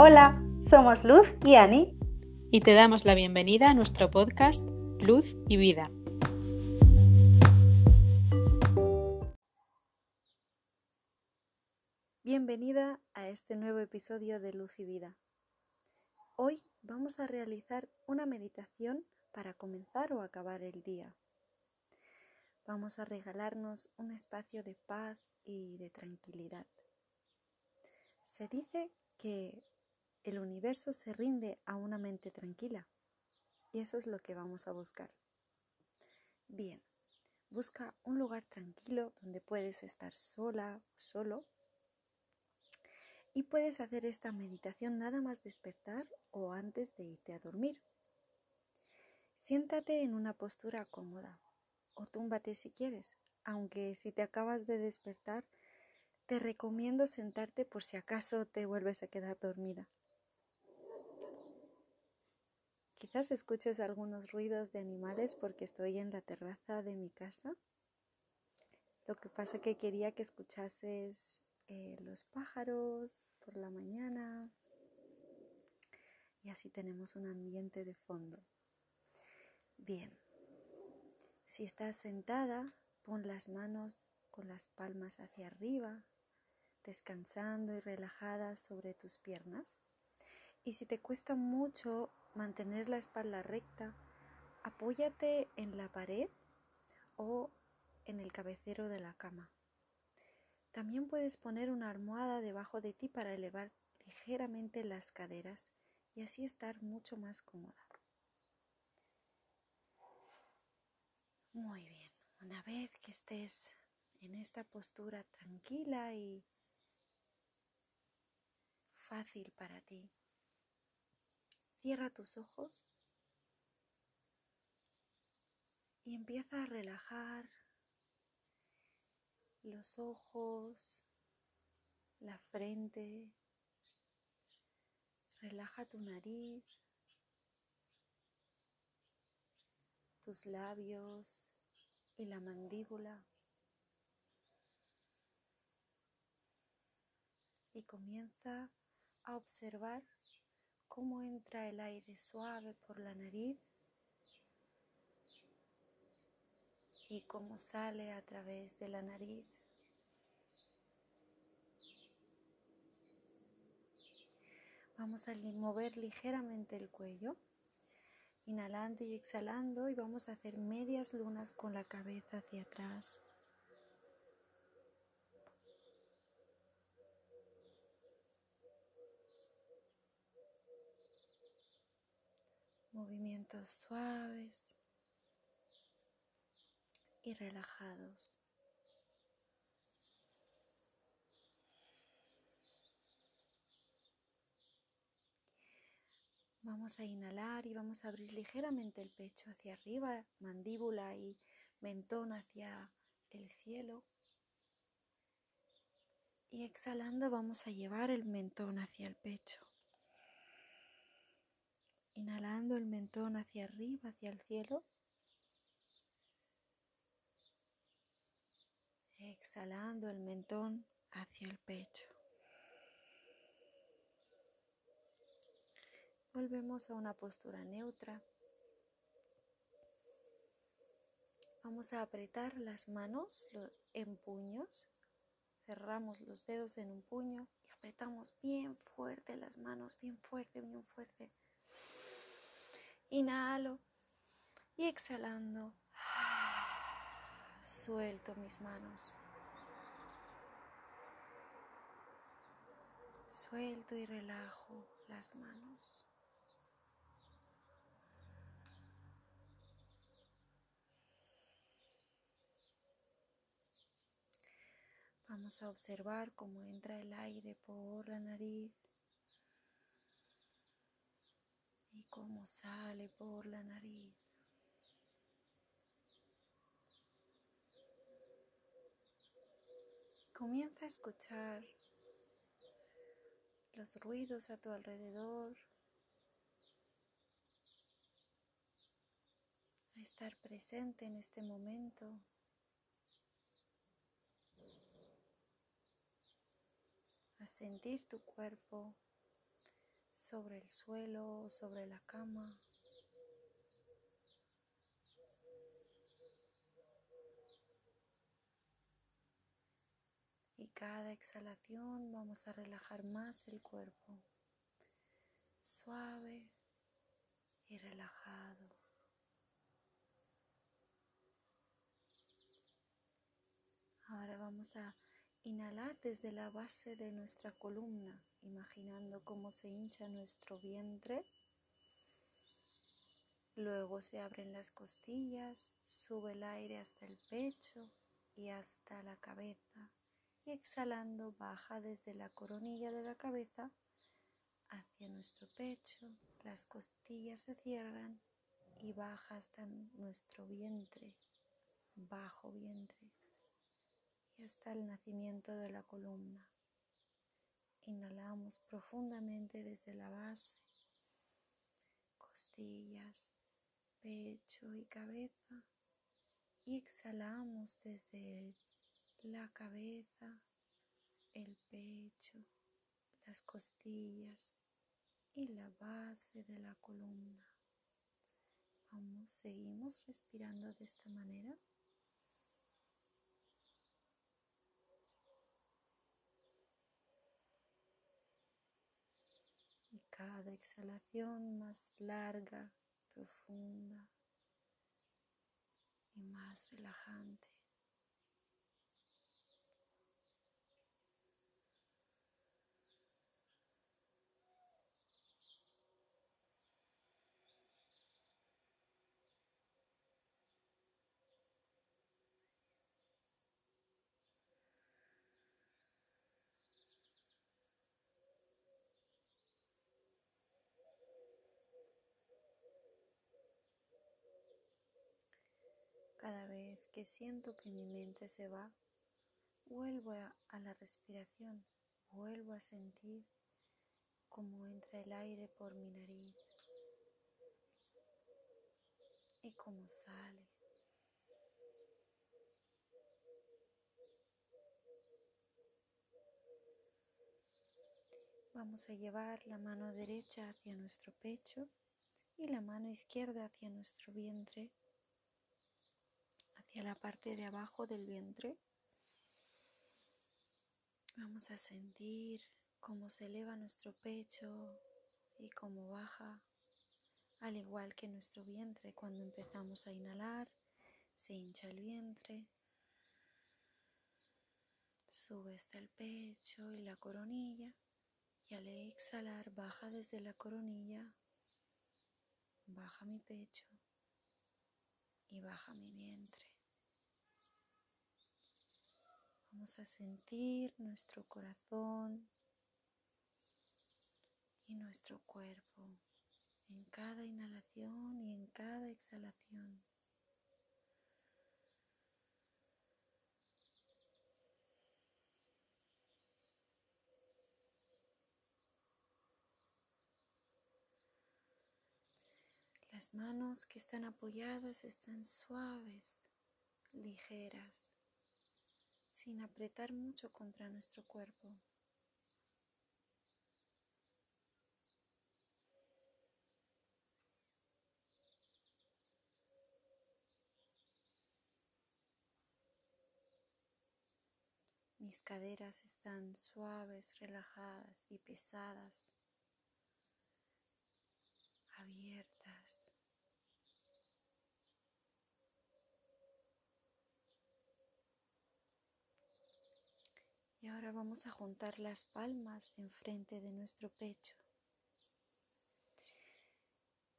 Hola, somos Luz y Ani. Y te damos la bienvenida a nuestro podcast Luz y Vida. Bienvenida a este nuevo episodio de Luz y Vida. Hoy vamos a realizar una meditación para comenzar o acabar el día. Vamos a regalarnos un espacio de paz y de tranquilidad. Se dice que el universo se rinde a una mente tranquila y eso es lo que vamos a buscar. Bien, busca un lugar tranquilo donde puedes estar sola o solo y puedes hacer esta meditación nada más despertar o antes de irte a dormir. Siéntate en una postura cómoda o túmbate si quieres, aunque si te acabas de despertar, te recomiendo sentarte por si acaso te vuelves a quedar dormida. Quizás escuches algunos ruidos de animales porque estoy en la terraza de mi casa. Lo que pasa que quería que escuchases eh, los pájaros por la mañana y así tenemos un ambiente de fondo. Bien, si estás sentada, pon las manos con las palmas hacia arriba, descansando y relajada sobre tus piernas. Y si te cuesta mucho mantener la espalda recta, apóyate en la pared o en el cabecero de la cama. También puedes poner una almohada debajo de ti para elevar ligeramente las caderas y así estar mucho más cómoda. Muy bien, una vez que estés en esta postura tranquila y fácil para ti. Cierra tus ojos y empieza a relajar los ojos, la frente, relaja tu nariz, tus labios y la mandíbula. Y comienza a observar cómo entra el aire suave por la nariz y cómo sale a través de la nariz. Vamos a mover ligeramente el cuello, inhalando y exhalando y vamos a hacer medias lunas con la cabeza hacia atrás. Movimientos suaves y relajados. Vamos a inhalar y vamos a abrir ligeramente el pecho hacia arriba, mandíbula y mentón hacia el cielo. Y exhalando vamos a llevar el mentón hacia el pecho. Inhalando el mentón hacia arriba, hacia el cielo. Exhalando el mentón hacia el pecho. Volvemos a una postura neutra. Vamos a apretar las manos en puños. Cerramos los dedos en un puño y apretamos bien fuerte las manos, bien fuerte, bien fuerte. Inhalo y exhalando, suelto mis manos. Suelto y relajo las manos. Vamos a observar cómo entra el aire por la nariz y cómo sale por la nariz. Comienza a escuchar los ruidos a tu alrededor, a estar presente en este momento. a sentir tu cuerpo sobre el suelo sobre la cama. Y cada exhalación vamos a relajar más el cuerpo, suave y relajado. Ahora vamos a inhalar desde la base de nuestra columna, imaginando cómo se hincha nuestro vientre. Luego se abren las costillas, sube el aire hasta el pecho y hasta la cabeza. Y exhalando baja desde la coronilla de la cabeza hacia nuestro pecho. Las costillas se cierran y baja hasta nuestro vientre, bajo vientre hasta el nacimiento de la columna. Inhalamos profundamente desde la base, costillas, pecho y cabeza y exhalamos desde la cabeza, el pecho, las costillas y la base de la columna. Vamos, seguimos respirando de esta manera. Cada exhalación más larga, profunda y más relajante. Cada vez que siento que mi mente se va, vuelvo a, la respiración, vuelvo a sentir cómo entra el aire por mi nariz y cómo sale. Vamos a llevar la mano derecha hacia nuestro pecho y la mano izquierda hacia nuestro vientre la parte de abajo del vientre. Vamos a sentir cómo se eleva nuestro pecho y cómo baja, al igual que nuestro vientre. Cuando empezamos a inhalar, se hincha el vientre, sube hasta el pecho y la coronilla y al exhalar baja desde la coronilla, baja mi pecho y baja mi vientre. A sentir nuestro corazón y nuestro cuerpo en cada inhalación y en cada exhalación. Las manos que están apoyadas están suaves, ligeras sin apretar mucho contra nuestro cuerpo. Mis caderas están suaves, relajadas y pesadas, abiertas. Y ahora vamos a juntar las palmas enfrente de nuestro pecho.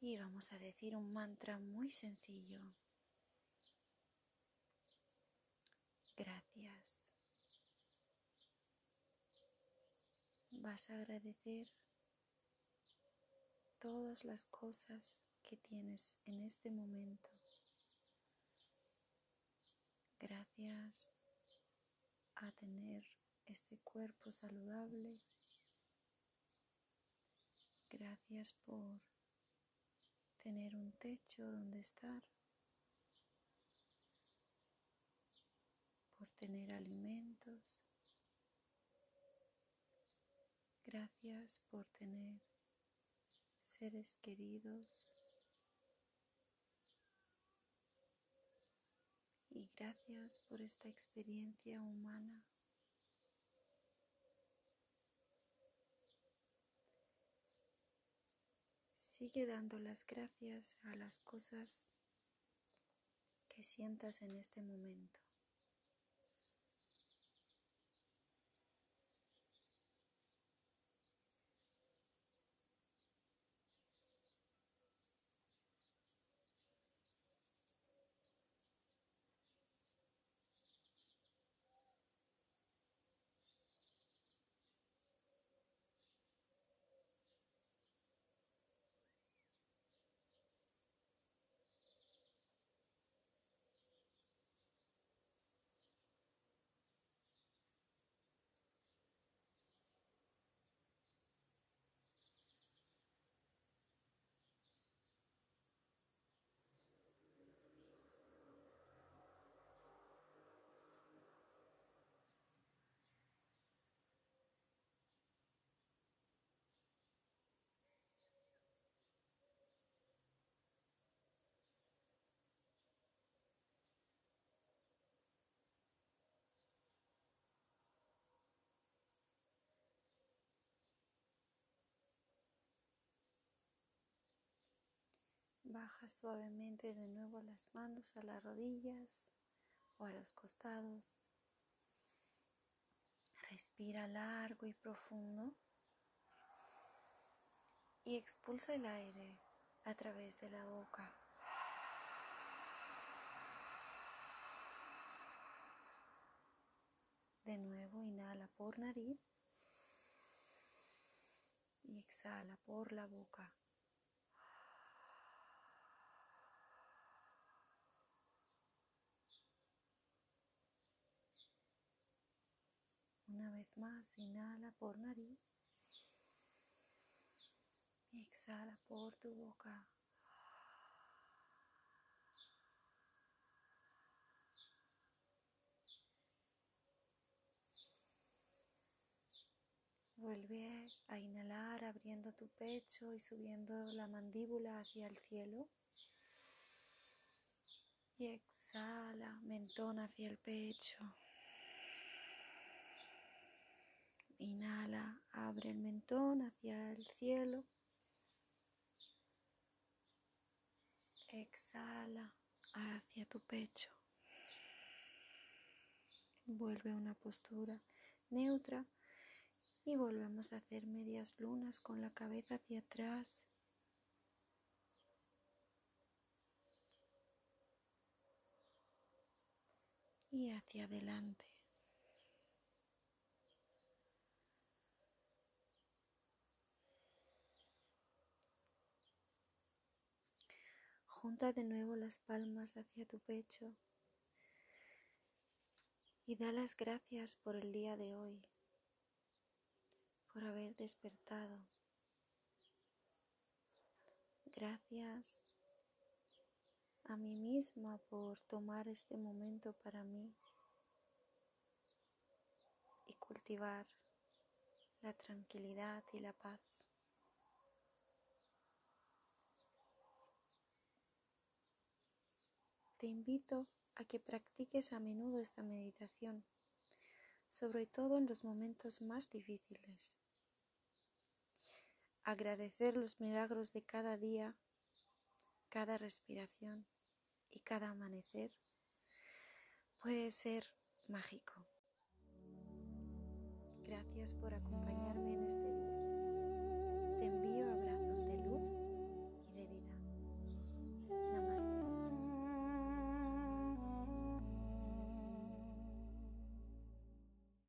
Y vamos a decir un mantra muy sencillo. Gracias. Vas a agradecer todas las cosas que tienes en este momento. Gracias a tener este cuerpo saludable. Gracias por tener un techo donde estar, por tener alimentos. Gracias por tener seres queridos y gracias por esta experiencia humana. Sigue dando las gracias a las cosas que sientas en este momento. Baja suavemente de nuevo las manos a las rodillas o a los costados. Respira largo y profundo y expulsa el aire a través de la boca. De nuevo, inhala por nariz y exhala por la boca. Una más, inhala por nariz. Y exhala por tu boca. Vuelve a inhalar abriendo tu pecho y subiendo la mandíbula hacia el cielo. Y exhala, mentón hacia el pecho. Inhala, abre el mentón hacia el cielo. Exhala hacia tu pecho. Vuelve a una postura neutra y volvemos a hacer medias lunas con la cabeza hacia atrás. Y hacia adelante. Junta de nuevo las palmas hacia tu pecho y da las gracias por el día de hoy, por haber despertado. Gracias a mí misma por tomar este momento para mí y cultivar la tranquilidad y la paz. Te invito a que practiques a menudo esta meditación, sobre todo en los momentos más difíciles. Agradecer los milagros de cada día, cada respiración y cada amanecer puede ser mágico. Gracias por acompañarme en este